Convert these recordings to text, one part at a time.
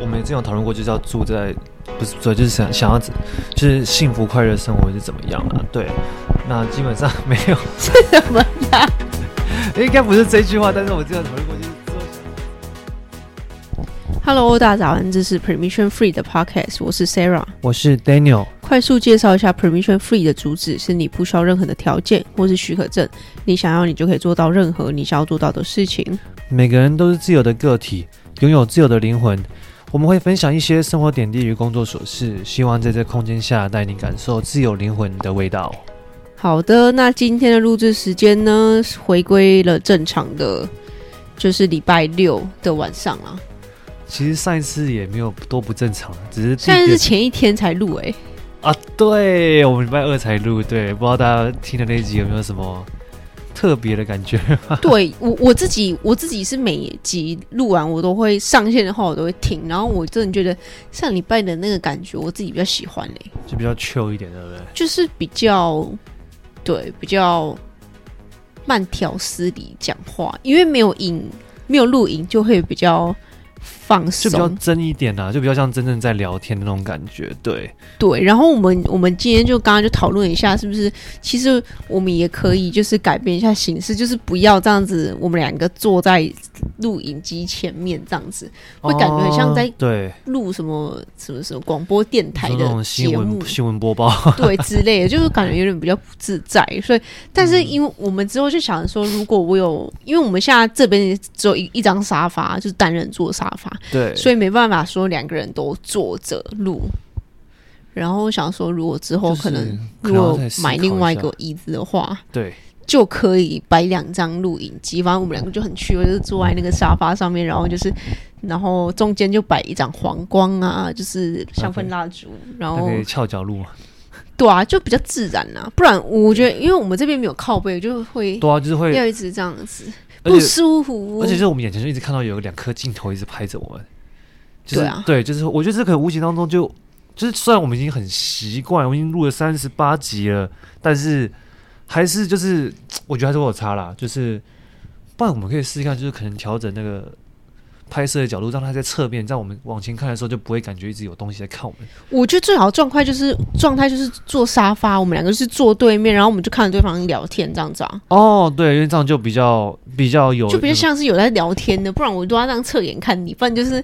我们之前有讨论过，就是要住在不是，住就是想想要，就是幸福快乐生活是怎么样啊？对，那基本上没有是 怎么样？应该不是这句话，但是我之前讨论过，就是。Hello，大家早安，这是 Permission Free 的 Podcast，我是 Sarah，我是 Daniel。快速介绍一下 Permission Free 的主旨：是你不需要任何的条件或是许可证，你想要你就可以做到任何你想要做到的事情。每个人都是自由的个体，拥有自由的灵魂。我们会分享一些生活点滴与工作琐事，希望在这空间下带你感受自由灵魂的味道。好的，那今天的录制时间呢，回归了正常的，就是礼拜六的晚上啊。其实上一次也没有多不正常，只是现在是前一天才录哎、欸。啊，对，我们礼拜二才录，对，不知道大家听的那集有没有什么特别的感觉？对我我自己，我自己是每集录完我都会上线的话，我都会听，然后我真的觉得上礼拜的那个感觉，我自己比较喜欢嘞、欸，就比较 chill 一点，对不对？就是比较对，比较慢条斯理讲话，因为没有影，没有录影，就会比较。放松，就比较真一点啊，就比较像真正在聊天的那种感觉，对对。然后我们我们今天就刚刚就讨论一下，是不是其实我们也可以就是改变一下形式，就是不要这样子，我们两个坐在录影机前面这样子，会感觉很像在对录什么什么什么广播电台的节目新闻播报，对之类的，就是感觉有点比较不自在。所以，但是因为我们之后就想说，如果我有，因为我们现在这边只有一一张沙发，就是单人坐沙发。对，所以没办法说两个人都坐着录。然后我想说，如果之后可能如果买另外一个椅子的话，对，就可以摆两张录影机。反正我们两个就很趣味，就是坐在那个沙发上面，然后就是，然后中间就摆一盏黄光啊，就是香氛蜡烛，然后可以翘脚录。对啊，就比较自然啊。不然我觉得，因为我们这边没有靠背，就会对啊，就是会要一直这样子。不舒服，而且就是我们眼前就一直看到有两颗镜头一直拍着我们，就是对啊，对，就是我觉得这可能无形当中就就是虽然我们已经很习惯，我们已经录了三十八集了，但是还是就是我觉得还是会有差啦，就是不然我们可以试试看，就是可能调整那个。拍摄的角度让它在侧面，在我们往前看的时候就不会感觉一直有东西在看我们。我觉得最好的状态就是状态就是坐沙发，我们两个是坐对面，然后我们就看着对方聊天这样子啊。哦，对，因为这样就比较比较有，就比较像是有在聊天的，不然我都要这样侧眼看你，不然就是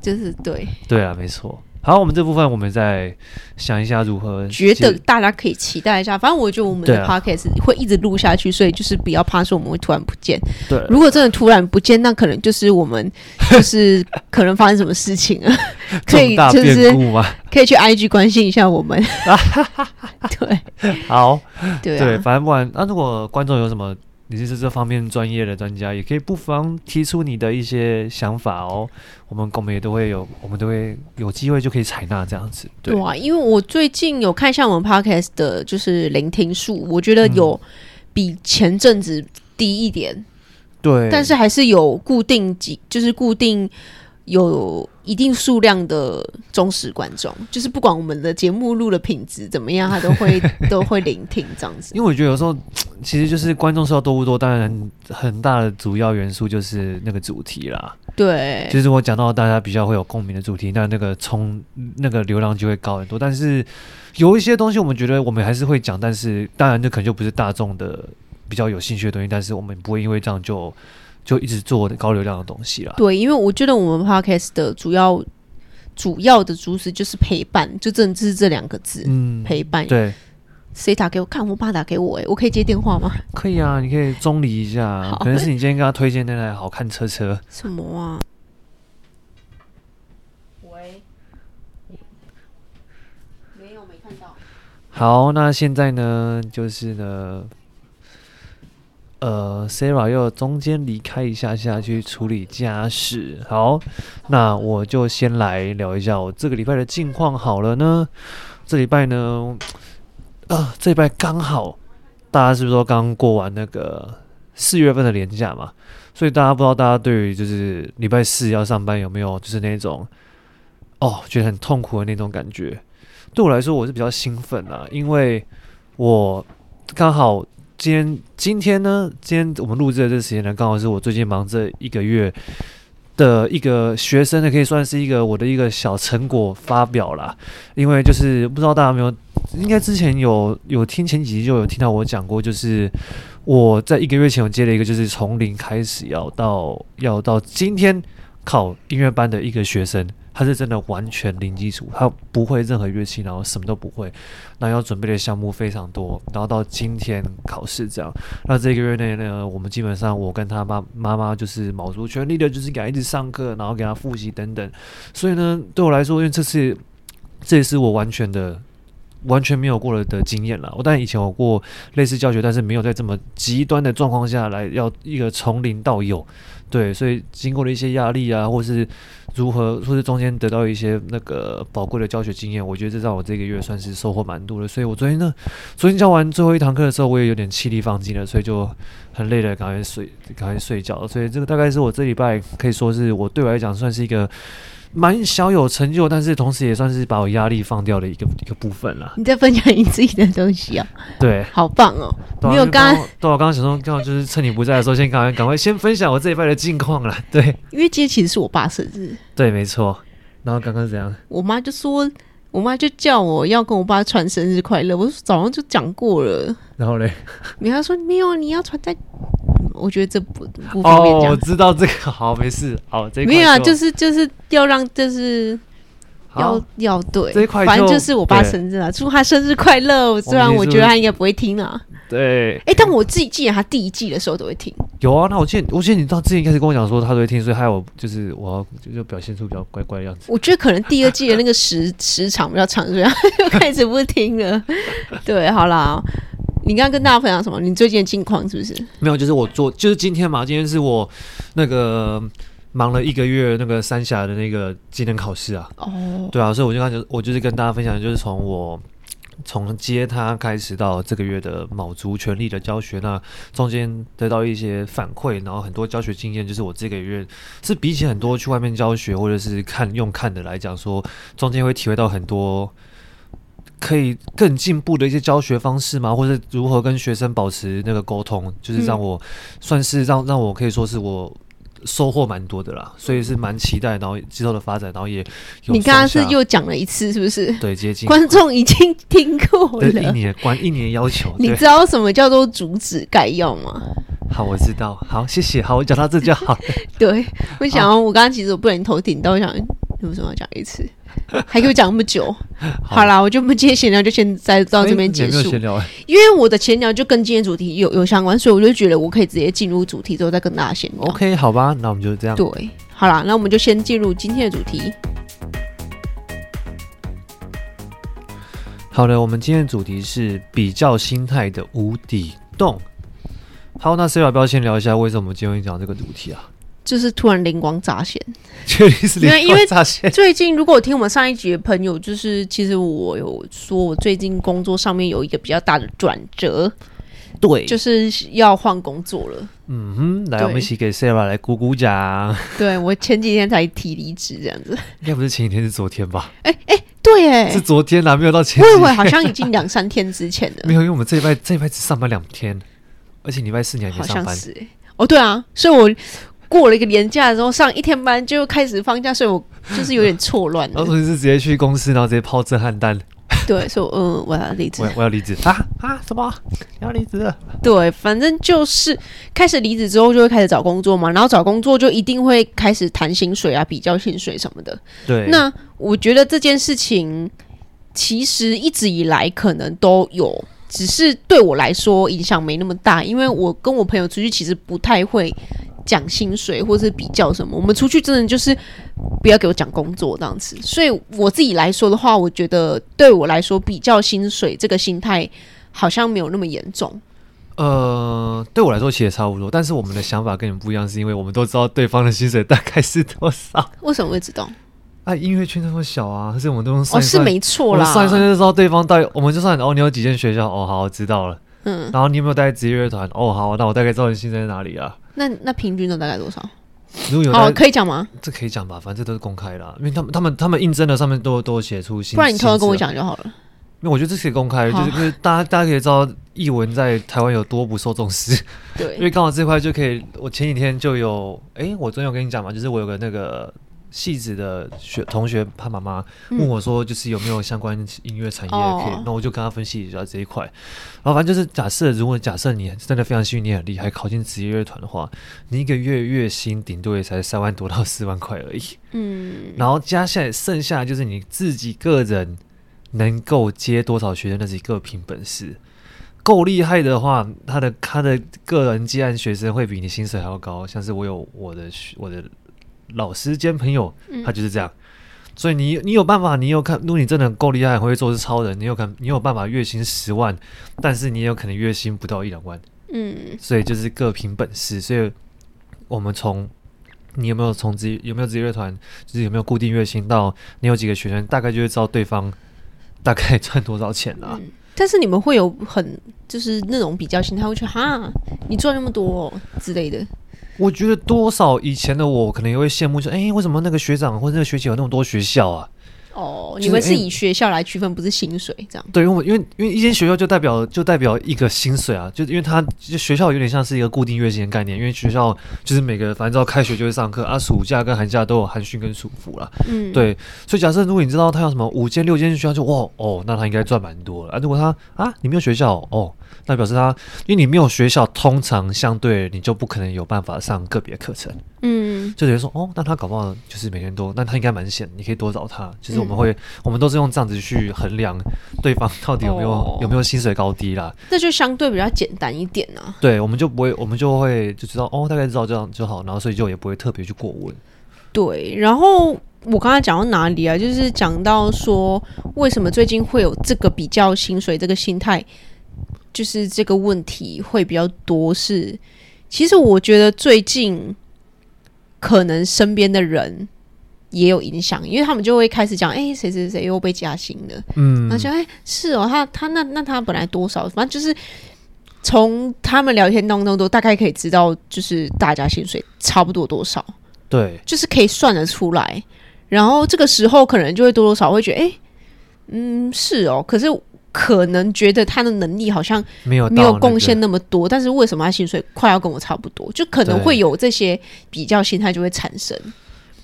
就是对。对啊，没错。好，我们这部分我们再想一下如何。觉得大家可以期待一下，反正我觉得我们的 podcast 会一直录下去，所以就是不要怕说我们会突然不见。对，如果真的突然不见，那可能就是我们 就是可能发生什么事情啊，可以就是可以去 IG 关心一下我们。对，好，对对，反正不管那如果观众有什么。你是这方面专业的专家，也可以不妨提出你的一些想法哦。我们我们也都会有，我们都会有机会就可以采纳这样子。对，对啊，因为我最近有看一下我们 podcast 的，就是聆听数，我觉得有比前阵子低一点。对、嗯，但是还是有固定几，就是固定。有一定数量的忠实观众，就是不管我们的节目录的品质怎么样，他都会 都会聆听这样子。因为我觉得有时候其实就是观众数多不多，当然很大的主要元素就是那个主题啦。对，就是我讲到大家比较会有共鸣的主题，那那个冲那个流量就会高很多。但是有一些东西我们觉得我们还是会讲，但是当然那可能就不是大众的比较有兴趣的东西，但是我们不会因为这样就。就一直做高流量的东西啦。对，因为我觉得我们 podcast 的主要主要的主旨就是陪伴，就真的是这两个字，嗯，陪伴。对，谁打给我？看我爸打给我，哎，我可以接电话吗？可以啊，你可以中离一下，可能是你今天跟他推荐那台好看车车。什么啊？喂？没有，没看到。好，那现在呢？就是呢。呃，Sarah 又中间离开一下下去处理家事。好，那我就先来聊一下我这个礼拜的近况好了呢。这礼拜呢，呃，这礼拜刚好，大家是不是都刚过完那个四月份的年假嘛？所以大家不知道大家对于就是礼拜四要上班有没有就是那种哦，觉得很痛苦的那种感觉？对我来说，我是比较兴奋啊，因为我刚好。今天今天呢？今天我们录制的这时间呢，刚好是我最近忙这一个月的一个学生呢，可以算是一个我的一个小成果发表啦。因为就是不知道大家有没有，应该之前有有听前几集就有听到我讲过，就是我在一个月前我接了一个，就是从零开始要到要到今天考音乐班的一个学生。他是真的完全零基础，他不会任何乐器，然后什么都不会，那要准备的项目非常多，然后到今天考试这样。那这个月内呢，我们基本上我跟他妈妈妈就是卯足全力的，就是给他一直上课，然后给他复习等等。所以呢，对我来说，因为这次 这也是我完全的完全没有过了的经验了。我当然以前有过类似教学，但是没有在这么极端的状况下来要一个从零到有。对，所以经过了一些压力啊，或是如何，或是中间得到一些那个宝贵的教学经验，我觉得这让我这个月算是收获蛮多的。所以我昨天呢，昨天教完最后一堂课的时候，我也有点气力放尽了，所以就很累了，赶快睡，赶快睡觉。所以这个大概是我这礼拜可以说是我对我来讲算是一个。蛮小有成就，但是同时也算是把我压力放掉的一个一个部分了。你在分享你自己的东西啊？对，好棒哦！没有刚刚，对，我刚刚想说，刚好就是趁你不在的时候，先赶快赶快先分享我这一拜的近况了。对，因为今天其实是我爸生日。对，没错。然后刚刚是怎样？我妈就说，我妈就叫我要跟我爸传生日快乐。我说早上就讲过了。然后嘞？你还说没有，你要传在。我觉得这不不方便讲。哦，我知道这个，好，没事，好，这没有啊，就是就是要让，就是要要对，这块反正就是我爸生日啊，祝他生日快乐。虽然我觉得他应该不会听啊，对，哎，但我自己记得他第一季的时候都会听。有啊，那我记得，我记得你到之前开始跟我讲说他都会听，所以害我就是我要就表现出比较乖乖的样子。我觉得可能第二季的那个时时长比较长，所以他就开始不听了。对，好啦。你刚刚跟大家分享什么？你最近的近况是不是？没有，就是我做，就是今天嘛。今天是我那个忙了一个月那个三峡的那个技能考试啊。哦。对啊，所以我就刚才我就是跟大家分享，就是从我从接他开始到这个月的卯足全力的教学，那中间得到一些反馈，然后很多教学经验，就是我这个月是比起很多去外面教学或者是看用看的来讲说，中间会体会到很多。可以更进步的一些教学方式吗？或者如何跟学生保持那个沟通，就是让我算是让让我可以说是我收获蛮多的啦，所以是蛮期待，然后之后的发展，然后也你刚刚是又讲了一次，是不是？对，接近观众已经听过了。一年关一年要求，你知道什么叫做主旨概要吗？好，我知道。好，谢谢。好，我讲到这就好。对，我想我刚刚其实我不能头顶，但我想为什么要讲一次。还给我讲那么久，好，好啦，我就不接闲聊，就先在到这边结束。欸、因为我的闲聊就跟今天主题有有相关，所以我就觉得我可以直接进入主题，之后再跟大家闲聊。OK，好吧，那我们就这样。对，好啦，那我们就先进入今天的主题。好的，我们今天的主题是比较心态的无底洞。好，那 C 要不要先聊一下为什么今天会讲这个主题啊？就是突然灵光乍现，确实是灵光乍现。最近如果听我们上一集的朋友，就是其实我有说，我最近工作上面有一个比较大的转折，对，就是要换工作了。嗯哼，来，我们一起给 Sarah 来鼓鼓掌。对，我前几天才提离职，这样子。应该不是前几天，是昨天吧？哎哎，对，哎，是昨天啦，没有到前。我以为好像已经两三天之前了。没有，因为我们这一拜这一拜只上班两天，而且礼拜四你还没上班。好像是，哦，对啊，所以我。过了一个年假之后，上一天班就开始放假，所以我就是有点错乱。然后是直接去公司，然后直接抛震撼弹。对，说嗯，我要离职，我要离职啊啊！什么？你要离职了？对，反正就是开始离职之后，就会开始找工作嘛。然后找工作就一定会开始谈薪水啊，比较薪水什么的。对。那我觉得这件事情其实一直以来可能都有，只是对我来说影响没那么大，因为我跟我朋友出去其实不太会。讲薪水或是比较什么，我们出去真的就是不要给我讲工作这样子。所以我自己来说的话，我觉得对我来说比较薪水这个心态好像没有那么严重。呃，对我来说其实也差不多，但是我们的想法跟你们不一样，是因为我们都知道对方的薪水大概是多少。为什么会知道？啊，音乐圈那么小啊，可是我们都用算一算，哦，是没错啦，算一算就知道对方到底。我们就算哦，你有几间学校？哦，好，我知道了。嗯，然后你有没有带职业乐团？哦，好，那我大概知道你薪水在哪里啊。那那平均的大概多少？如果有哦，可以讲吗？这可以讲吧，反正这都是公开的，因为他们他们他们应征的上面都都写出薪。不然你偷偷跟我讲就好了。那我觉得这是可以公开，就是大家大家可以知道译文在台湾有多不受重视。对，因为刚好这块就可以，我前几天就有，哎、欸，我昨天有跟你讲嘛，就是我有个那个戏子的学同学，他妈妈问我说，就是有没有相关音乐产业可以，那、嗯、我就跟他分析一下这一块。然后反正就是假设，如果假设你真的非常幸运，你很厉害，考进职业乐团的话，你一个月月薪顶多也才三万多到四万块而已。嗯，然后加下来剩下就是你自己个人。能够接多少学生，那是一个凭本事。够厉害的话，他的他的个人接案学生会比你薪水还要高。像是我有我的我的老师兼朋友，他就是这样。嗯、所以你你有办法，你有看，如果你真的够厉害，会做是超人，你有看，你有办法月薪十万，但是你也有可能月薪不到一两万。嗯，所以就是各凭本事。所以我们从你有没有从职有没有职业乐团，就是有没有固定月薪，到你有几个学生，大概就会知道对方。大概赚多少钱了、啊嗯？但是你们会有很就是那种比较心态，会觉得哈，你赚那么多、哦、之类的。我觉得多少以前的我可能也会羡慕说，说、欸、哎，为什么那个学长或者那个学姐有那么多学校啊？哦，你们是以学校来区分，不是薪水这样？对，因为因为因为一间学校就代表就代表一个薪水啊，就因为它就学校有点像是一个固定月薪的概念，因为学校就是每个反正只要开学就会上课啊，暑假跟寒假都有寒训跟暑伏啦。嗯，对，所以假设如果你知道他有什么五间六间学校就哇哦，那他应该赚蛮多了啊。如果他啊你没有学校哦，那表示他因为你没有学校，通常相对你就不可能有办法上个别课程。嗯，就等于说哦，那他搞不好就是每天都，那他应该蛮闲，你可以多找他。其实我们会，嗯、我们都是用这样子去衡量对方到底有没有、哦、有没有薪水高低啦。这就相对比较简单一点啊。对，我们就不会，我们就会就知道哦，大概知道这样就好，然后所以就也不会特别去过问。对，然后我刚才讲到哪里啊？就是讲到说，为什么最近会有这个比较薪水这个心态，就是这个问题会比较多是。是其实我觉得最近。可能身边的人也有影响，因为他们就会开始讲：“哎、欸，谁谁谁又被加薪了。”嗯，然后想：“哎、欸，是哦，他他那那他本来多少？反正就是从他们聊天当中都大概可以知道，就是大家薪水差不多多少。对，就是可以算得出来。然后这个时候可能就会多多少少会觉得：哎、欸，嗯，是哦。可是。可能觉得他的能力好像没有没有贡献那么多，但是为什么他薪水快要跟我差不多？就可能会有这些比较心态就会产生。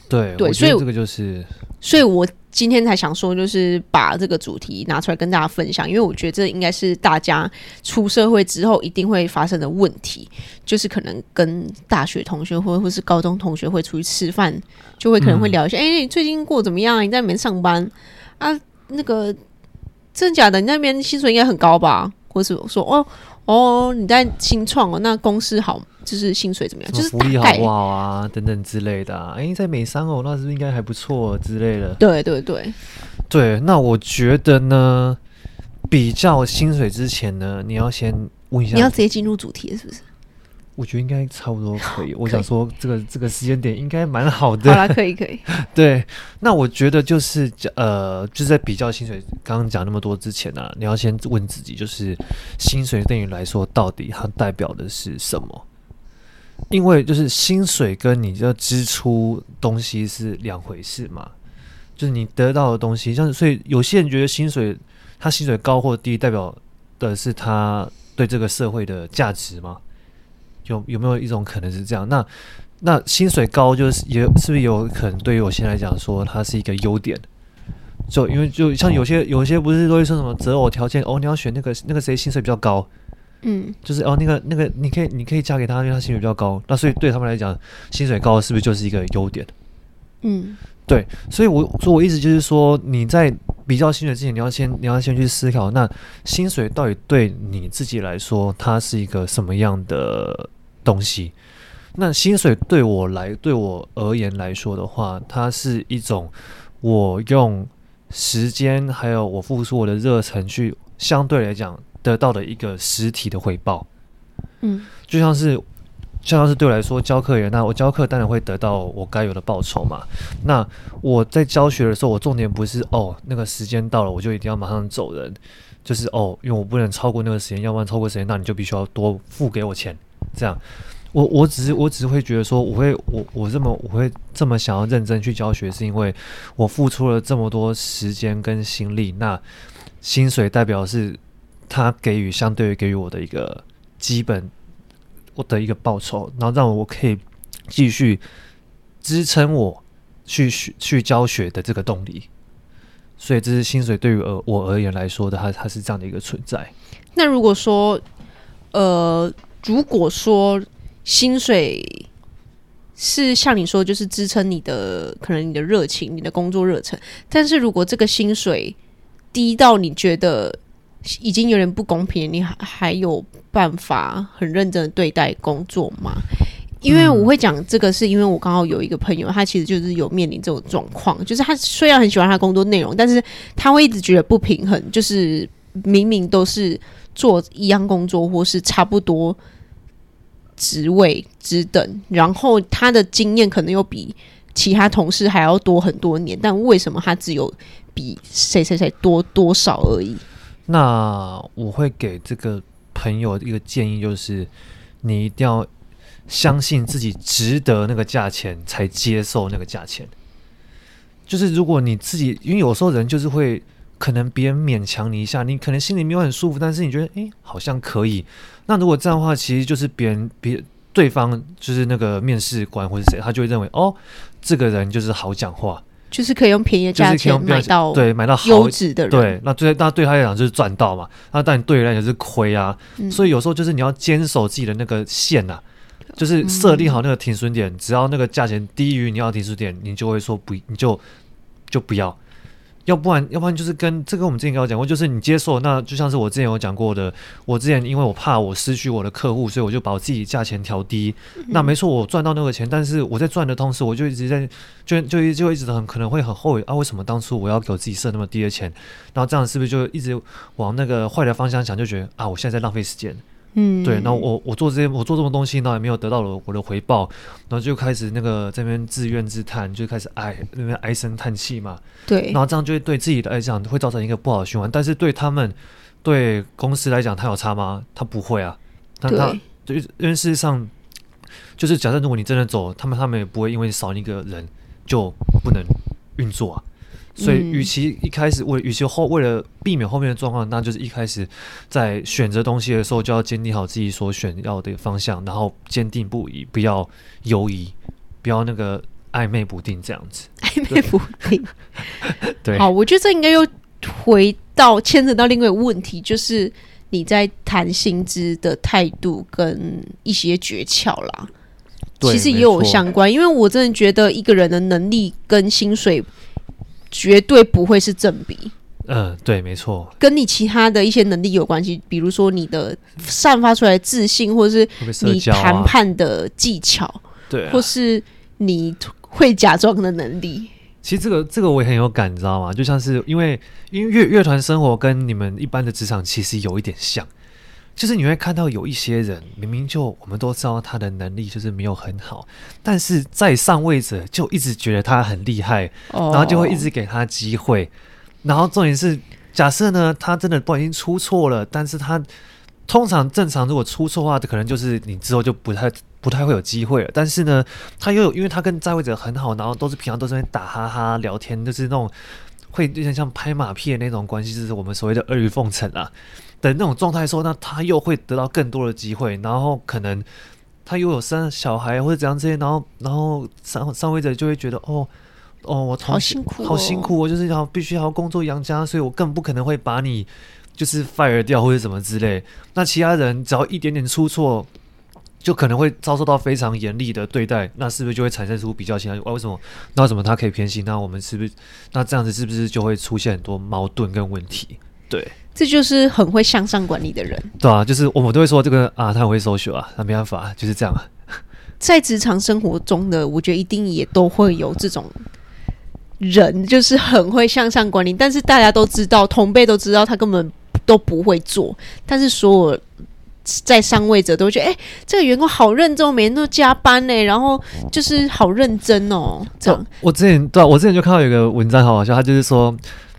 对对，所以这个就是，所以我今天才想说，就是把这个主题拿出来跟大家分享，因为我觉得这应该是大家出社会之后一定会发生的问题，就是可能跟大学同学或或是高中同学会出去吃饭，就会可能会聊一下，哎、嗯欸，你最近过怎么样？你在里面上班啊？那个。真的假的？你那边薪水应该很高吧？或是说哦哦，你在新创哦，那公司好，就是薪水怎么样？就是福利好不好啊？等等之类的、啊。哎、欸，在美商哦，那是不是应该还不错之类的？对对对对。那我觉得呢，比较薪水之前呢，你要先问一下，你要直接进入主题是不是？我觉得应该差不多可以。我想说，这个这个时间点应该蛮好的。好了，可以可以。对，那我觉得就是呃，就是在比较薪水，刚刚讲那么多之前呢、啊，你要先问自己，就是薪水对你来说到底它代表的是什么？因为就是薪水跟你的支出东西是两回事嘛。就是你得到的东西，像所以有些人觉得薪水他薪水高或低，代表的是他对这个社会的价值吗？有有没有一种可能是这样？那那薪水高就是也是不是有可能对于我现在来讲说它是一个优点？就因为就像有些有些不是都会说什么择偶条件哦，你要选那个那个谁薪水比较高，嗯，就是哦那个那个你可以你可以嫁给他，因为他薪水比较高。那所以对他们来讲，薪水高是不是就是一个优点？嗯，对，所以我所以我意思就是说你在比较薪水之前，你要先你要先去思考，那薪水到底对你自己来说，它是一个什么样的？东西，那薪水对我来，对我而言来说的话，它是一种我用时间还有我付出我的热忱去相对来讲得到的一个实体的回报。嗯，就像是，就像是对我来说教课员，那我教课当然会得到我该有的报酬嘛。那我在教学的时候，我重点不是哦，那个时间到了我就一定要马上走人，就是哦，因为我不能超过那个时间，要不然超过时间，那你就必须要多付给我钱。这样，我我只是我只是会觉得说，我会我我这么我会这么想要认真去教学，是因为我付出了这么多时间跟心力。那薪水代表是他给予相对于给予我的一个基本我的一个报酬，然后让我可以继续支撑我去去教学的这个动力。所以这是薪水对于而我而言来说的，它它是这样的一个存在。那如果说，呃，如果说薪水是像你说，就是支撑你的可能你的热情、你的工作热忱，但是如果这个薪水低到你觉得已经有点不公平，你还还有办法很认真的对待工作吗？因为我会讲这个，是因为我刚好有一个朋友，他其实就是有面临这种状况，就是他虽然很喜欢他工作内容，但是他会一直觉得不平衡，就是明明都是做一样工作或是差不多职位职等，然后他的经验可能又比其他同事还要多很多年，但为什么他只有比谁谁谁多多少而已？那我会给这个朋友一个建议，就是你一定要。相信自己值得那个价钱，才接受那个价钱。就是如果你自己，因为有时候人就是会，可能别人勉强你一下，你可能心里没有很舒服，但是你觉得，诶，好像可以。那如果这样的话，其实就是别人别对方就是那个面试官或者谁，他就会认为，哦，这个人就是好讲话，就是可以用便宜的价钱买到对买到优质的人。对，那对那对他来讲就是赚到嘛。那但对人来讲是亏啊。嗯。所以有时候就是你要坚守自己的那个线呐、啊。就是设定好那个停损点，嗯，只要那个价钱低于你要停损点，你就会说不，你就就不要，要不然要不然就是跟这个我们之前跟我讲过，就是你接受，那就像是我之前有讲过的，我之前因为我怕我失去我的客户，所以我就把我自己价钱调低。嗯、那没错，我赚到那个钱，但是我在赚的同时，我就一直在就就就，就一直很可能会很后悔啊，为什么当初我要给我自己设那么低的钱？然后这样是不是就一直往那个坏的方向想，就觉得啊，我现在在浪费时间。嗯，对，那我我做这些，我做这种东西，那也没有得到了我的回报，然后就开始那个这边自怨自叹，就开始唉，那边唉声叹气嘛。对，然后这样就会对自己的来讲会造成一个不好的循环，但是对他们，对公司来讲，他有差吗？他不会啊。但他对，因为事实上，就是假设如果你真的走，他们他们也不会因为少一个人就不能运作啊。所以，与其一开始为，与其后为了避免后面的状况，那就是一开始在选择东西的时候，就要坚定好自己所选要的方向，然后坚定不移，不要犹疑，不要那个暧昧不定这样子。暧昧不定。对。好，我觉得这应该又回到牵扯到另外一个问题，就是你在谈薪资的态度跟一些诀窍啦。对。其实也有相关，因为我真的觉得一个人的能力跟薪水。绝对不会是正比。嗯，对，没错，跟你其他的一些能力有关系，比如说你的散发出来的自信，或者是你谈判的技巧，对、啊，或是你会假装的能力。其实这个这个我也很有感，你知道吗？就像是因为因为乐乐团生活跟你们一般的职场其实有一点像。就是你会看到有一些人，明明就我们都知道他的能力就是没有很好，但是在上位者就一直觉得他很厉害，然后就会一直给他机会。然后重点是，假设呢，他真的不小心出错了，但是他通常正常如果出错的话，可能就是你之后就不太不太会有机会了。但是呢，他又有，因为他跟在位者很好，然后都是平常都是在打哈哈聊天，就是那种会有点像拍马屁的那种关系，就是我们所谓的阿谀奉承啊。的那种状态时候，那他又会得到更多的机会，然后可能他又有生小孩或者怎样这些，然后然后上上位者就会觉得哦哦，我好辛苦，好辛苦，我就是要必须要工作养家，所以我更不可能会把你就是 fire 掉或者什么之类。那其他人只要一点点出错，就可能会遭受到非常严厉的对待，那是不是就会产生出比较心态？为什么？那为什么他可以偏心？那我们是不是？那这样子是不是就会出现很多矛盾跟问题？对。这就是很会向上管理的人，对啊，就是我们都会说这个啊，他很会 social 啊，那没办法，就是这样啊。在职场生活中的，我觉得一定也都会有这种人，就是很会向上管理，但是大家都知道，同辈都知道他根本都不会做，但是所有在上位者都觉得，哎，这个员工好认真，每天都加班呢，然后就是好认真哦。这样，我，我之前对啊，我之前就看到有一个文章，好好笑，他就是说。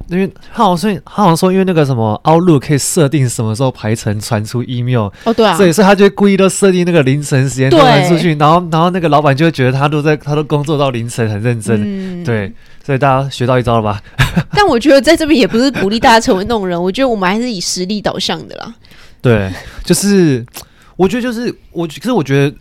因为他好像他好像说，因为那个什么 Outlook 可以设定什么时候排程传出 email 哦，对啊，所以所以他就故意都设定那个凌晨时间传出去，然后然后那个老板就会觉得他都在他都工作到凌晨很认真，嗯、对，所以大家学到一招了吧？但我觉得在这边也不是鼓励大家成为那种人，我觉得我们还是以实力导向的啦。对，就是我觉得就是我，可是我觉得。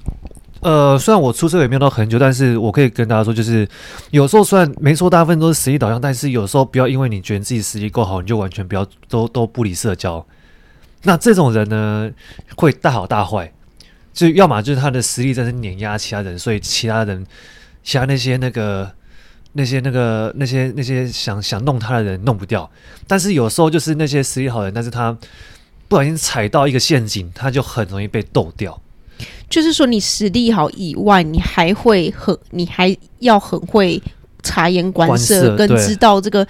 呃，虽然我出社也没有到很久，但是我可以跟大家说，就是有时候虽然没说大部分都是实力导向，但是有时候不要因为你觉得自己实力够好，你就完全不要都都不理社交。那这种人呢，会大好大坏，就要么就是他的实力真是碾压其他人，所以其他人，其他那些那个那些那个那些那些想想弄他的人弄不掉。但是有时候就是那些实力好人，但是他不小心踩到一个陷阱，它就很容易被斗掉。就是说，你实力好以外，你还会很，你还要很会察言观色，跟知道这个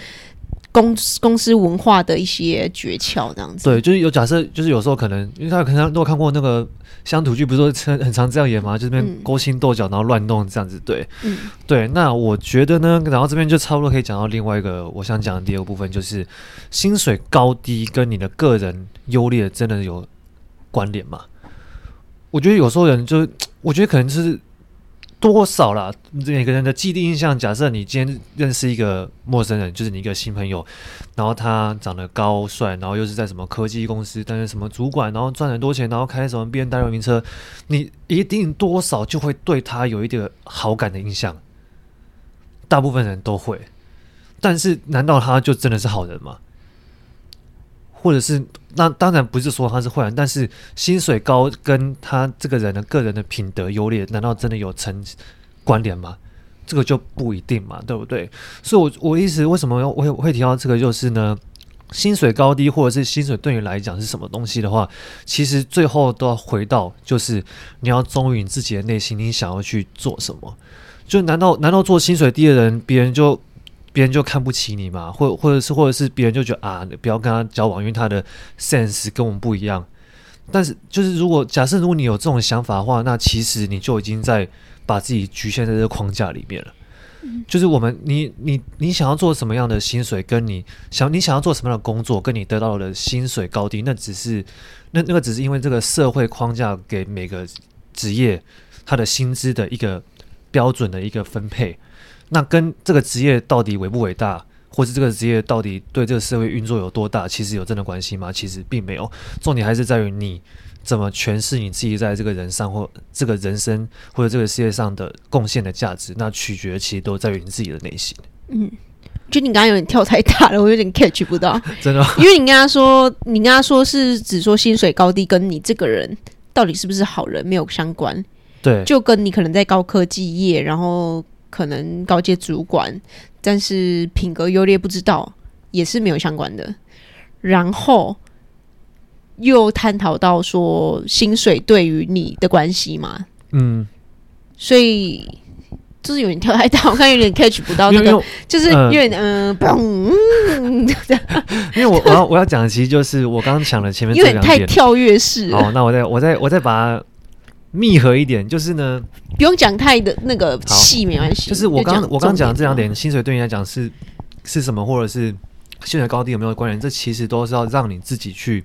公公司文化的一些诀窍，这样子。对，就是有假设，就是有时候可能，因为他可能都看过那个乡土剧，不是说很常这样演吗？就这边勾心斗角，然后乱弄这样子。对，嗯，对。那我觉得呢，然后这边就差不多可以讲到另外一个我想讲的第二个部分，就是薪水高低跟你的个人优劣真的有关联吗？我觉得有时候人就，我觉得可能是多少啦，每个人的既定印象。假设你今天认识一个陌生人，就是你一个新朋友，然后他长得高帅，然后又是在什么科技公司担任什么主管，然后赚很多钱，然后开什么 BMW 名车，你一定多少就会对他有一点好感的印象。大部分人都会，但是难道他就真的是好人吗？或者是那当然不是说他是坏人，但是薪水高跟他这个人的个人的品德优劣，难道真的有成关联吗？这个就不一定嘛，对不对？所以我，我意思为什么会会提到这个，就是呢，薪水高低或者是薪水对你来讲是什么东西的话，其实最后都要回到就是你要忠于你自己的内心，你想要去做什么？就难道难道做薪水低的人，别人就？别人就看不起你嘛，或或者是或者是别人就觉得啊，你不要跟他交往，因为他的 sense 跟我们不一样。但是就是如果假设如果你有这种想法的话，那其实你就已经在把自己局限在这个框架里面了。嗯、就是我们你你你想要做什么样的薪水，跟你想你想要做什么样的工作，跟你得到的薪水高低，那只是那那个只是因为这个社会框架给每个职业它的薪资的一个标准的一个分配。那跟这个职业到底伟不伟大，或是这个职业到底对这个社会运作有多大，其实有真的关系吗？其实并没有。重点还是在于你怎么诠释你自己在这个人上或这个人生或者这个世界上的贡献的价值。那取决其实都在于你自己的内心。嗯，就你刚刚有点跳太大了，我有点 catch 不到。真的吗？因为你跟他说，你跟他说是只说薪水高低跟你这个人到底是不是好人没有相关。对，就跟你可能在高科技业，然后。可能高阶主管，但是品格优劣不知道，也是没有相关的。然后又探讨到说薪水对于你的关系嘛，嗯，所以就是有点跳太大，我看有点 catch 不到那个，就是有点嗯，因为我我要我要讲的其实就是我刚刚讲的前面这两点太跳跃式。好，那我再我再我再把它。密合一点，就是呢，不用讲太的那个细，没关系。就是我刚我刚讲的这两点，薪水对你来讲是是什么，或者是薪水高低有没有关联？这其实都是要让你自己去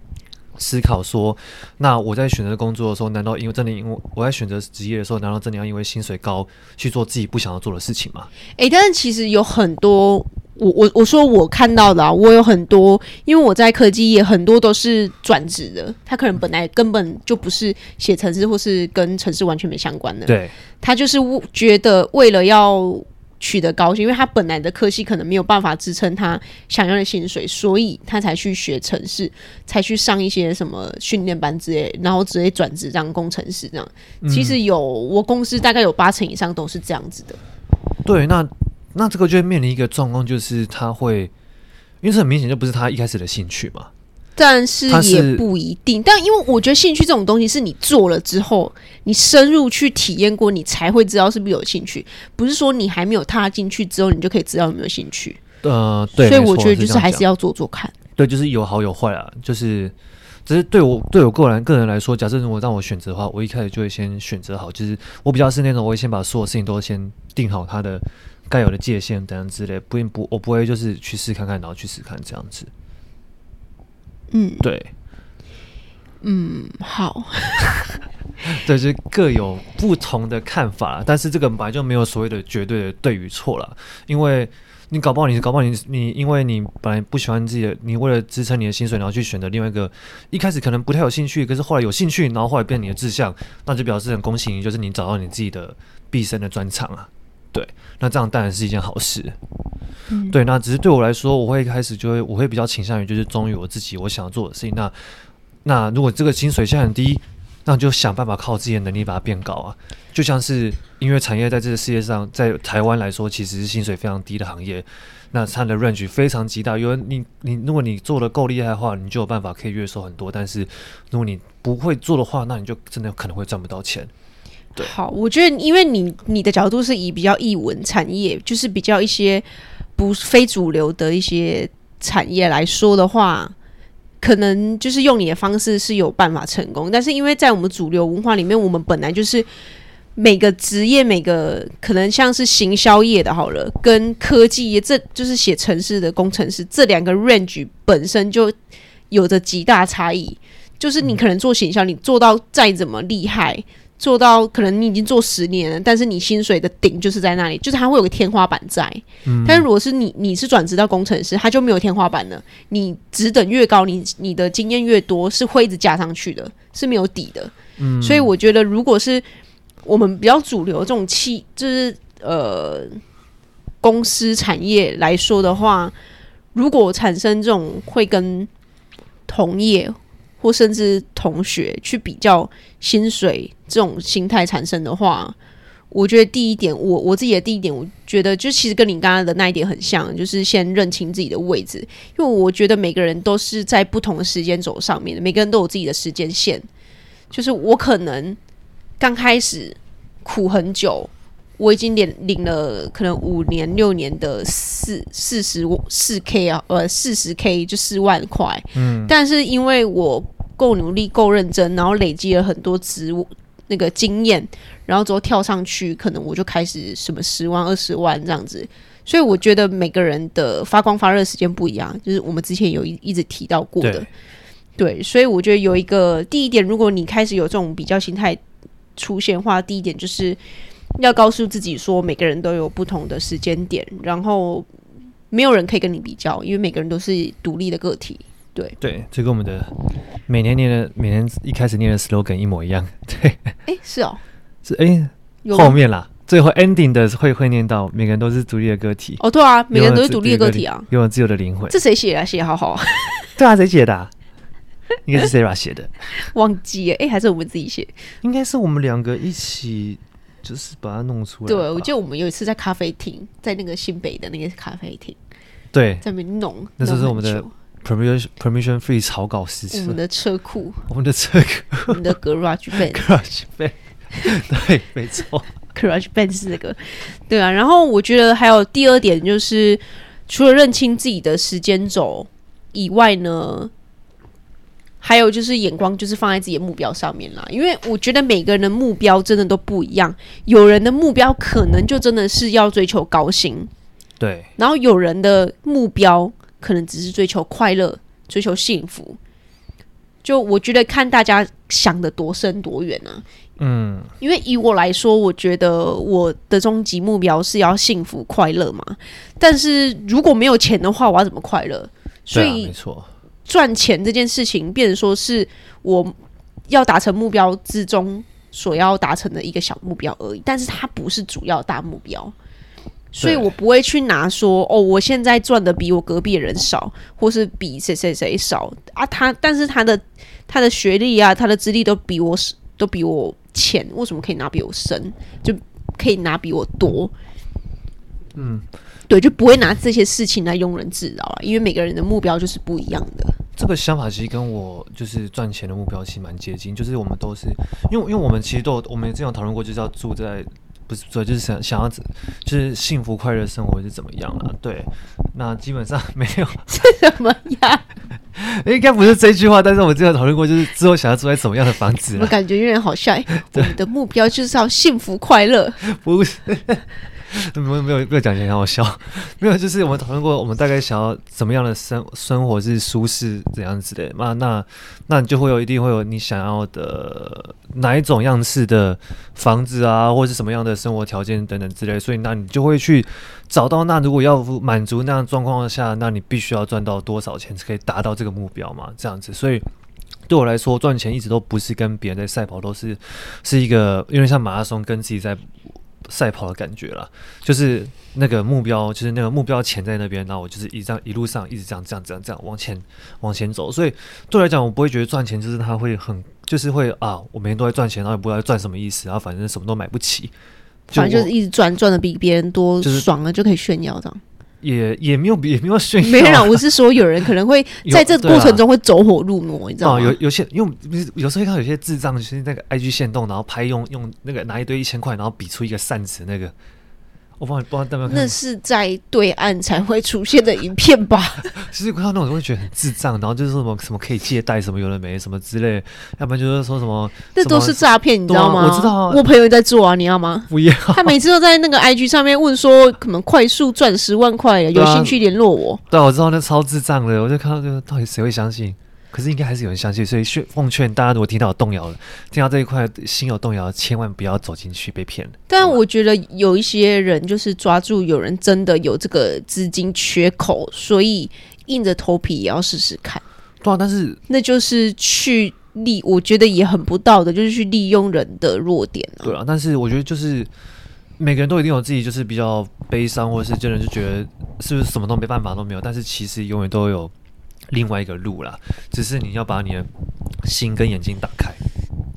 思考说，那我在选择工作的时候，难道因为真的因为我在选择职业的时候，难道真的要因为薪水高去做自己不想要做的事情吗？诶，但是其实有很多。我我我说我看到的啊，我有很多，因为我在科技业，很多都是转职的。他可能本来根本就不是写程式，或是跟程式完全没相关的。对，他就是觉得为了要取得高薪，因为他本来的科系可能没有办法支撑他想要的薪水，所以他才去学程式，才去上一些什么训练班之类，然后直接转职当工程师这样。其实有我公司大概有八成以上都是这样子的。对，那。那这个就会面临一个状况，就是他会，因为这很明显就不是他一开始的兴趣嘛。但是也不一定，但因为我觉得兴趣这种东西是你做了之后，你深入去体验过，你才会知道是不是有兴趣。不是说你还没有踏进去之后，你就可以知道有没有兴趣。呃，对。所以我觉得就是还是要做做看。对，就是有好有坏啊。就是，只是对我对我个人个人来说，假设如果让我选择的话，我一开始就会先选择好，就是我比较是那种，我会先把所有事情都先定好它的。该有的界限等等之类，不不，我不会就是去试看看，然后去试看这样子。嗯，对，嗯，好，对，就是各有不同的看法，但是这个本来就没有所谓的绝对的对与错了，因为你搞不好你搞不好你你因为你本来不喜欢自己的，你为了支撑你的薪水，然后去选择另外一个一开始可能不太有兴趣，可是后来有兴趣，然后后来变你的志向，那就表示很恭喜你，就是你找到你自己的毕生的专长啊。对，那这样当然是一件好事。嗯，对，那只是对我来说，我会开始就会我会比较倾向于就是忠于我自己我想要做的事情。那那如果这个薪水现在很低，那就想办法靠自己的能力把它变高啊。就像是音乐产业在这个世界上，在台湾来说，其实是薪水非常低的行业。那它的 range 非常极大，因为你你如果你做的够厉害的话，你就有办法可以月收很多。但是如果你不会做的话，那你就真的可能会赚不到钱。对，好，我觉得因为你你的角度是以比较艺文产业，就是比较一些不非主流的一些产业来说的话。可能就是用你的方式是有办法成功，但是因为在我们主流文化里面，我们本来就是每个职业，每个可能像是行销业的好了，跟科技业，这就是写城市的工程师，这两个 range 本身就有着极大差异。就是你可能做行销，你做到再怎么厉害。做到可能你已经做十年了，但是你薪水的顶就是在那里，就是它会有个天花板在。嗯，但是如果是你你是转职到工程师，它就没有天花板了。你职等越高，你你的经验越多，是会一直加上去的，是没有底的。嗯，所以我觉得，如果是我们比较主流这种企，就是呃公司产业来说的话，如果产生这种会跟同业。或甚至同学去比较薪水这种心态产生的话，我觉得第一点，我我自己的第一点，我觉得就其实跟你刚刚的那一点很像，就是先认清自己的位置，因为我觉得每个人都是在不同的时间轴上面的，每个人都有自己的时间线，就是我可能刚开始苦很久。我已经领领了可能五年六年的四四十四 K 啊，呃四十 K 就四万块，嗯，但是因为我够努力够认真，然后累积了很多职务那个经验，然后之后跳上去，可能我就开始什么十万二十万这样子，所以我觉得每个人的发光发热时间不一样，就是我们之前有一一直提到过的，对，对，所以我觉得有一个第一点，如果你开始有这种比较心态出现的话，第一点就是。要告诉自己说，每个人都有不同的时间点，然后没有人可以跟你比较，因为每个人都是独立的个体。对对，这跟我们的每年念的每年一开始念的 slogan 一模一样。对，哎，是哦，是哎，后面啦，最后 ending 的会会念到每个人都是独立的个体。哦，对啊，每个人都是独立的个体啊，拥有自由的灵魂。这谁写的？写好好啊。对啊，谁写的？应该是 Sarah 写的。忘记了，哎，还是我们自己写？应该是我们两个一起。就是把它弄出来。对，我记得我们有一次在咖啡厅，在那个新北的那个咖啡厅，对，在那边弄。那时候是我们的 permission permission free 草稿时期。我们的车库，我们的车库，我们的 garage band，garage band，对，没错，garage band 是那个，对啊。然后我觉得还有第二点，就是除了认清自己的时间轴以外呢。还有就是眼光，就是放在自己的目标上面啦。因为我觉得每个人的目标真的都不一样。有人的目标可能就真的是要追求高薪，对。然后有人的目标可能只是追求快乐、追求幸福。就我觉得看大家想的多深多远呢？嗯。因为以我来说，我觉得我的终极目标是要幸福快乐嘛。但是如果没有钱的话，我要怎么快乐？所以，没错。赚钱这件事情，变成说是我要达成目标之中所要达成的一个小目标而已，但是它不是主要大目标，所以我不会去拿说哦，我现在赚的比我隔壁的人少，或是比谁谁谁少啊，他但是他的他的学历啊，他的资历都比我都比我浅，为什么可以拿比我深，就可以拿比我多？嗯。对，就不会拿这些事情来庸人自扰啊，因为每个人的目标就是不一样的。这个想法其实跟我就是赚钱的目标其实蛮接近，就是我们都是因为因为我们其实都有我们之前讨论过，就是要住在不是做，就是想想要就是幸福快乐生活是怎么样了。对，那基本上没有是什么样？应该不是这句话，但是我们之前讨论过，就是之后想要住在什么样的房子。我感觉有点好笑。我们的目标就是要幸福快乐，不是。没有没有没有讲起来很好笑，没有就是我们讨论过，我们大概想要怎么样的生生活是舒适怎样子的，那那那你就会有一定会有你想要的哪一种样式的房子啊，或者是什么样的生活条件等等之类，所以那你就会去找到，那如果要满足那样状况下，那你必须要赚到多少钱才可以达到这个目标嘛？这样子，所以。对我来说，赚钱一直都不是跟别人在赛跑，都是是一个有点像马拉松跟自己在赛跑的感觉了。就是那个目标，就是那个目标钱在那边，然后我就是一这样一路上一直这样这样这样这样往前往前走。所以对我来讲，我不会觉得赚钱就是他会很就是会啊，我每天都在赚钱，然后也不知道赚什么意思，然后反正什么都买不起，反正就是一直赚赚的比别人多，爽了就可以炫耀这样。也也没有也没有炫耀，没有，我是说有人可能会 在这个过程中会走火入魔，你知道吗？哦、有有些因为有时候会看到有些智障，就是那个 IG 线动，然后拍用用那个拿一堆一千块，然后比出一个扇子那个。我不知道，不知道那是在对岸才会出现的影片吧？其实看到那种都会觉得很智障，然后就是什么什么可以借贷什么有的没什么之类，要不然就是说什么，那都是诈骗，你知道吗？啊、我知道、啊，我朋友在做啊，你要吗？不要。他每次都在那个 IG 上面问说，可能快速赚十万块，有兴趣联络我对、啊。对，我知道那超智障的，我就看到这个，到底谁会相信？可是应该还是有人相信，所以劝奉劝大家，如果听到有动摇了，听到这一块心有动摇，千万不要走进去被骗了。但我觉得有一些人就是抓住有人真的有这个资金缺口，所以硬着头皮也要试试看。对啊，但是那就是去利，我觉得也很不道德，就是去利用人的弱点啊。对啊，但是我觉得就是每个人都一定有自己就是比较悲伤，或者是真的就觉得是不是什么都没办法都没有，但是其实永远都有。另外一个路啦，只是你要把你的心跟眼睛打开，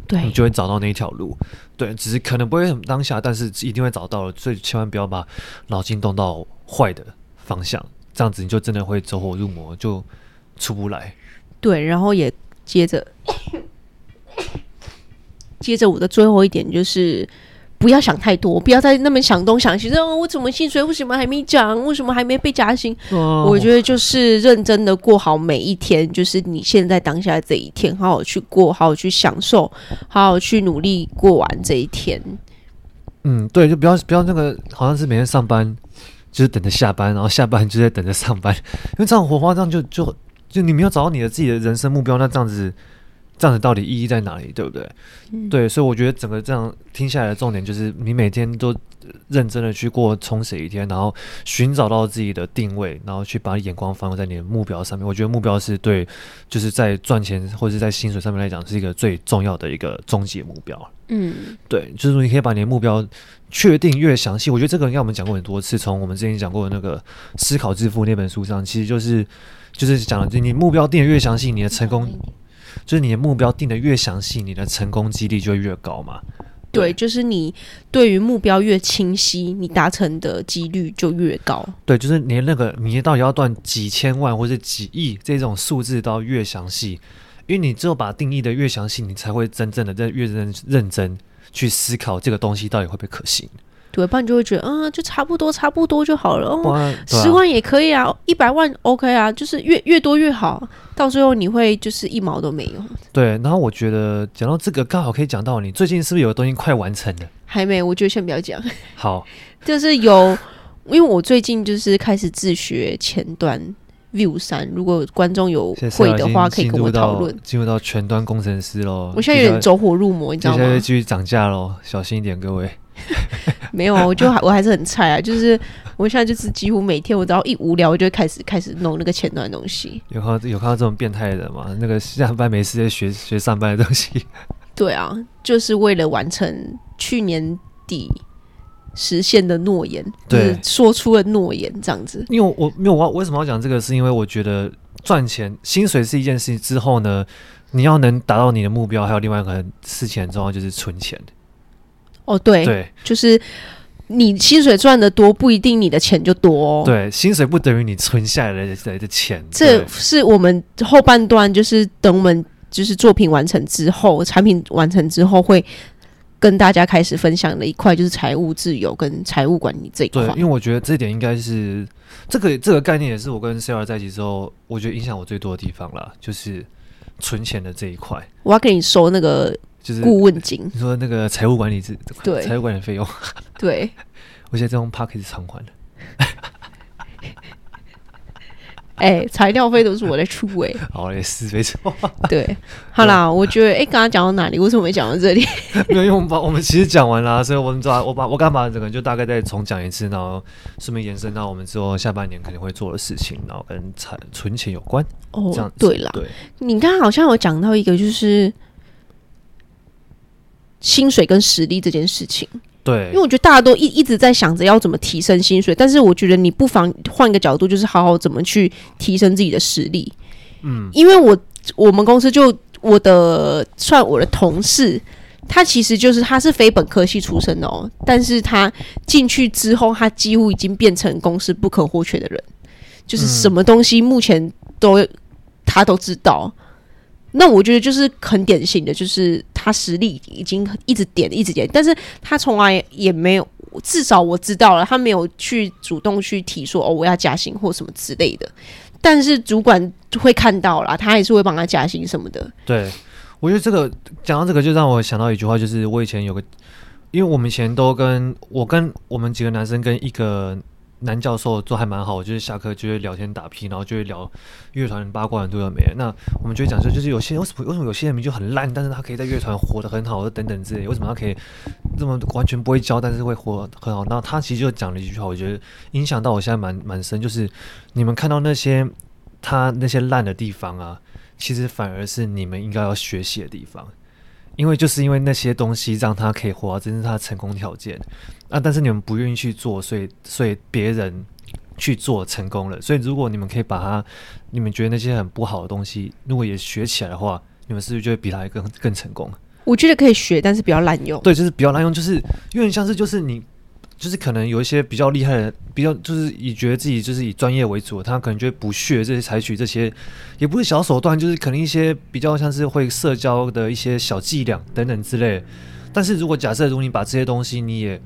对，你就会找到那一条路。对，只是可能不会很当下，但是一定会找到了。所以千万不要把脑筋动到坏的方向，这样子你就真的会走火入魔，就出不来。对，然后也接着，接着我的最后一点就是。不要想太多，不要再那么想东想西。说我怎么薪水为什么还没涨？为什么还没被加薪？哦、我觉得就是认真的过好每一天，就是你现在当下这一天，好好去过，好好去享受，好好去努力过完这一天。嗯，对，就不要不要那个，好像是每天上班就是等着下班，然后下班就在等着上班，因为这样火花这样就就就你没有找到你的自己的人生目标，那这样子。这样子到底意义在哪里，对不对？嗯、对，所以我觉得整个这样听下来的重点就是，你每天都认真的去过充实一天，然后寻找到自己的定位，然后去把眼光放在你的目标上面。我觉得目标是对，就是在赚钱或者是在薪水上面来讲，是一个最重要的一个终极目标。嗯，对，就是说你可以把你的目标确定越详细。我觉得这个应该我们讲过很多次，从我们之前讲过的那个《思考致富》那本书上，其实就是就是讲的，你目标定的越详细，你的成功。就是你的目标定得越详细，你的成功几率就越高嘛。对，就是你对于目标越清晰，你达成的几率就越高。对，就是你那个你到底要赚几千万或者几亿这种数字都要越详细，因为你只有把定义的越详细，你才会真正的在越认认真去思考这个东西到底会不会可行。对，不然你就会觉得，嗯，就差不多，差不多就好了。哦，啊、十万也可以啊，一百万 OK 啊，就是越越多越好。到最后你会就是一毛都没有。对，然后我觉得讲到这个，刚好可以讲到你最近是不是有东西快完成了？还没，我觉得先不要讲。好，就是有，因为我最近就是开始自学前端 View 三，如果观众有会的话，可以跟我讨论。进入到前端工程师喽，我现在有点走火入魔，你知道吗？现在继续涨价喽，小心一点，各位。没有啊，我就还我还是很菜啊，就是我现在就是几乎每天，我只要一无聊，我就会开始开始弄那个前端的东西。有看到有看到这种变态的人吗？那个下班没事在学学上班的东西。对啊，就是为了完成去年底实现的诺言，对，就是说出了诺言这样子。因为我没有我为什么要讲这个？是因为我觉得赚钱薪水是一件事情，之后呢，你要能达到你的目标，还有另外一个事情很重要，就是存钱。哦，对，对，就是你薪水赚的多，不一定你的钱就多哦。对，薪水不等于你存下来的的钱。这是我们后半段，就是等我们就是作品完成之后，产品完成之后，会跟大家开始分享的一块，就是财务自由跟财务管理这一块。对，因为我觉得这点应该是这个这个概念，也是我跟 Sarah 在一起之后，我觉得影响我最多的地方啦，就是存钱的这一块。我要给你收那个。就是顾问金，你说那个财务管理是对财务管理费用，对，我现在用 Podcast 偿还了。哎、欸，材料费都是我在出哎、欸。好嘞，是没错。对，好啦，我觉得哎，刚刚讲到哪里？为什么没讲到这里？没有，因为我们把我们其实讲完了，所以我们抓我把我刚把整个就大概再重讲一次，然后顺便延伸到我们之后下半年肯定会做的事情，然后跟存存钱有关。哦，这样对啦，对，你刚刚好像有讲到一个，就是薪水跟实力这件事情。对，因为我觉得大家都一一直在想着要怎么提升薪水，但是我觉得你不妨换一个角度，就是好好怎么去提升自己的实力。嗯，因为我我们公司就我的算我的同事，他其实就是他是非本科系出身的哦，但是他进去之后，他几乎已经变成公司不可或缺的人，就是什么东西目前都他都知道。那我觉得就是很典型的，就是他实力已经一直点一直点，但是他从来也没有，至少我知道了，他没有去主动去提说哦，我要加薪或什么之类的。但是主管会看到啦，他还是会帮他加薪什么的。对，我觉得这个讲到这个，就让我想到一句话，就是我以前有个，因为我们以前都跟我跟我们几个男生跟一个。男教授都还蛮好，就是下课就会聊天打屁，然后就会聊乐团八卦很多都没。那我们就会讲说，就是有些为什么为什么有些人名就很烂，但是他可以在乐团活得很好，等等之类。为什么他可以这么完全不会教，但是会活得很好？那他其实就讲了一句话，我觉得影响到我现在蛮蛮深，就是你们看到那些他那些烂的地方啊，其实反而是你们应该要学习的地方。因为就是因为那些东西让他可以活到，这是他的成功条件啊！但是你们不愿意去做，所以所以别人去做成功了。所以如果你们可以把他，你们觉得那些很不好的东西，如果也学起来的话，你们是不是就会比他更更成功？我觉得可以学，但是不要滥用。对，就是不要滥用，就是有点像是就是你。就是可能有一些比较厉害的，比较就是以觉得自己就是以专业为主，他可能就会不屑这些采取这些，也不是小手段，就是可能一些比较像是会社交的一些小伎俩等等之类。但是如果假设如果你把这些东西你也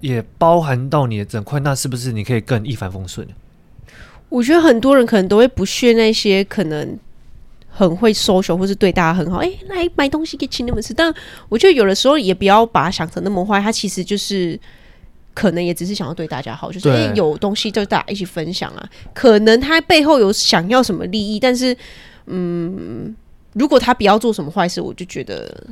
也包含到你的整块，那是不是你可以更一帆风顺？我觉得很多人可能都会不屑那些可能很会收手或是对大家很好，哎、来买东西给请你们吃。但我觉得有的时候也不要把它想成那么坏，它其实就是。可能也只是想要对大家好，就是哎，有东西就大家一起分享啊。可能他背后有想要什么利益，但是，嗯，如果他不要做什么坏事，我就觉得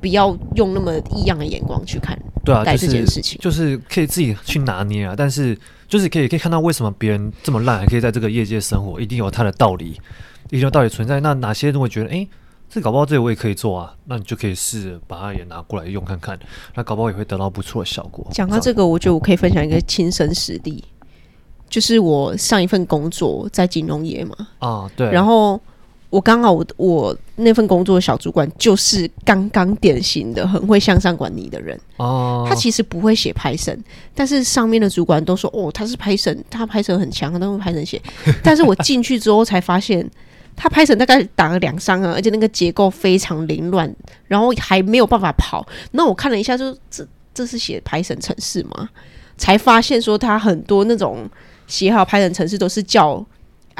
不要用那么异样的眼光去看。对啊，这件事情就是可以自己去拿捏啊。但是，就是可以可以看到为什么别人这么烂，还可以在这个业界生活，一定有他的道理，一定有道理存在。那哪些人会觉得，哎？这搞不好这个我也可以做啊，那你就可以试着把它也拿过来用看看，那搞不好也会得到不错的效果。讲到这个，我觉得我可以分享一个亲身实例，就是我上一份工作在金融业嘛，啊对，然后我刚好我我那份工作的小主管就是刚刚典型的很会向上管理的人哦，他其实不会写 Python，但是上面的主管都说哦他是 Python，他 Python 很强，他都用 Python 写，但是我进去之后才发现。他拍成大概打了两三个，而且那个结构非常凌乱，然后还没有办法跑。那我看了一下就，就这这是写 Python 程式吗？才发现说他很多那种写好 Python 程式都是叫。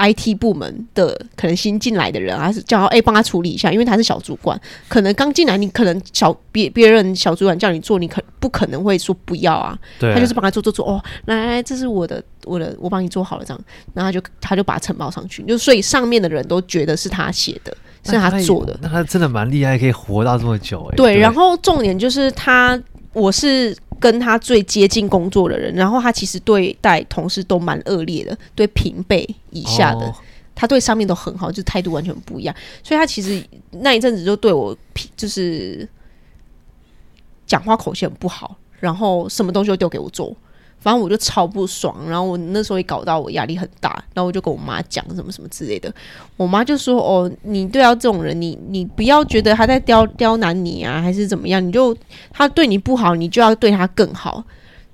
IT 部门的可能新进来的人，还是叫哎帮他处理一下，因为他是小主管，可能刚进来，你可能小别别人小主管叫你做，你可不可能会说不要啊？对，他就是帮他做做做哦，来来来，这是我的我的，我帮你做好了这样，然后他就他就把它呈报上去，就所以上面的人都觉得是他写的，是他做的，那他真的蛮厉害，可以活到这么久哎。对，然后重点就是他，我是。跟他最接近工作的人，然后他其实对待同事都蛮恶劣的，对平辈以下的，哦、他对上面都很好，就态度完全不一样。所以他其实那一阵子就对我，就是讲话口气很不好，然后什么东西都丢给我做。反正我就超不爽，然后我那时候也搞到我压力很大，然后我就跟我妈讲什么什么之类的。我妈就说：“哦，你对到这种人，你你不要觉得他在刁刁难你啊，还是怎么样？你就他对你不好，你就要对他更好。”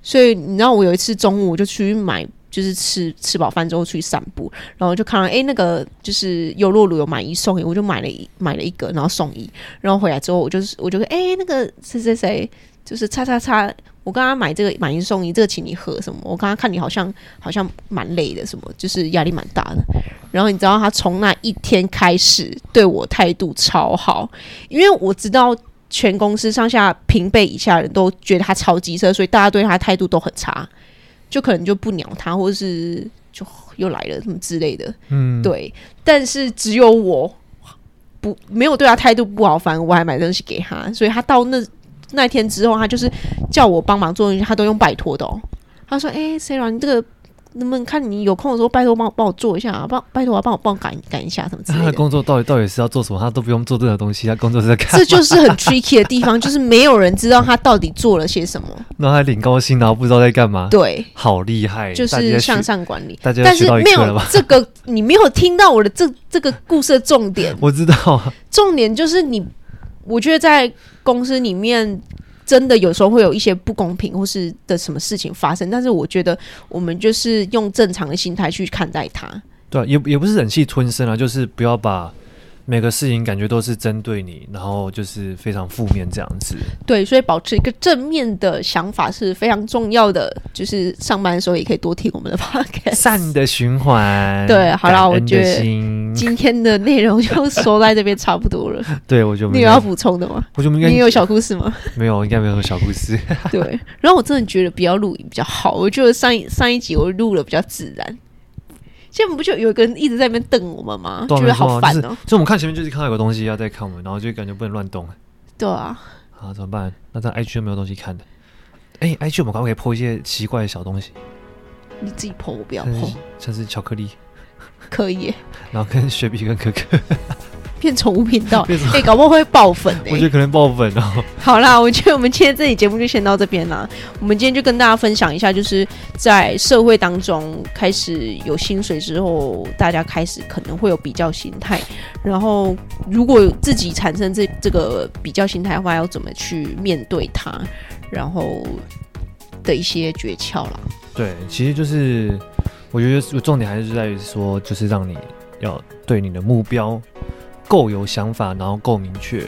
所以你知道，我有一次中午我就去买，就是吃吃饱饭之后出去散步，然后就看到哎那个就是优酪乳有买一送一，我就买了一买了一个，然后送一，然后回来之后我就是我就说哎那个谁谁谁就是叉叉叉。我刚刚买这个买一送一，这个请你喝什么？我刚刚看你好像好像蛮累的，什么就是压力蛮大的。然后你知道他从那一天开始对我态度超好，因为我知道全公司上下平辈以下人都觉得他超级车，所以大家对他态度都很差，就可能就不鸟他，或者是就又来了什么之类的。嗯，对。但是只有我不没有对他态度不好，反而我还买东西给他，所以他到那那天之后，他就是叫我帮忙做东西，他都用拜托的哦。他说：“哎，Sarah，你这个。”能不能看你有空的时候，拜托帮我帮我做一下，帮拜托啊，帮我帮我赶赶一下什么之类的。他的工作到底到底是要做什么？他都不用做这个东西，他工作是在看。这就是很 tricky 的地方，就是没有人知道他到底做了些什么。然后还领高薪，然后不知道在干嘛。对，好厉害，就是向上管理。大家但是没有这个，你没有听到我的这这个故事的重点。我知道，重点就是你，我觉得在公司里面。真的有时候会有一些不公平或是的什么事情发生，但是我觉得我们就是用正常的心态去看待它。对，也也不是忍气吞声啊，就是不要把。每个事情感觉都是针对你，然后就是非常负面这样子。对，所以保持一个正面的想法是非常重要的。就是上班的时候也可以多听我们的 podcast，善的循环。对，好了，我觉得今天的内容就说在这边差不多了。对，我就没你有要补充的吗？我就应该你有小故事吗？没有，应该没有小故事。对，然后我真的觉得不要录影比较好。我觉得上一上一集我录了比较自然。现在不就有一个人一直在那边瞪我们吗？觉得好烦哦。就我们看前面就是看到有个东西要在看我们，然后就感觉不能乱动。对啊。好，怎么办？那在 IG 又没有东西看的。哎，IG 我们可不可以 po 一些奇怪的小东西？你自己 po，我不要 po。像是巧克力。可以。然后跟雪碧跟可可。变宠物频道，哎、欸，搞不好会爆粉哎、欸！我觉得可能爆粉哦。好啦，我觉得我们今天这期节目就先到这边啦。我们今天就跟大家分享一下，就是在社会当中开始有薪水之后，大家开始可能会有比较心态。然后，如果自己产生这这个比较心态的话，要怎么去面对它？然后的一些诀窍啦。对，其实就是我觉得重点还是在于说，就是让你要对你的目标。够有想法，然后够明确，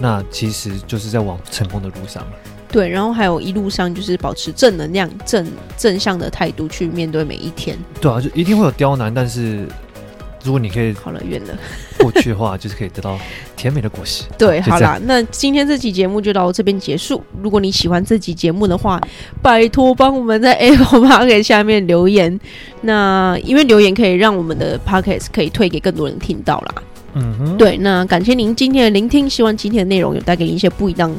那其实就是在往成功的路上了。对，然后还有一路上就是保持正能量、正正向的态度去面对每一天。对啊，就一定会有刁难，但是如果你可以好了，远了过去的话，就是可以得到甜美的果实。对，好啦，那今天这期节目就到这边结束。如果你喜欢这期节目的话，拜托帮我们在 Apple Podcast 下面留言。那因为留言可以让我们的 Podcast 可以推给更多人听到啦。嗯哼，对，那感谢您今天的聆听，希望今天的内容有带给您一些不一样、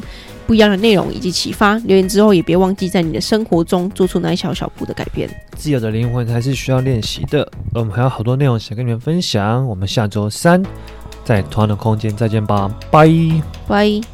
不一样的内容以及启发。留言之后也别忘记在你的生活中做出那一小小步的改变。自由的灵魂还是需要练习的，而我们还有好多内容想跟你们分享。我们下周三在同样的空间再见吧，拜拜。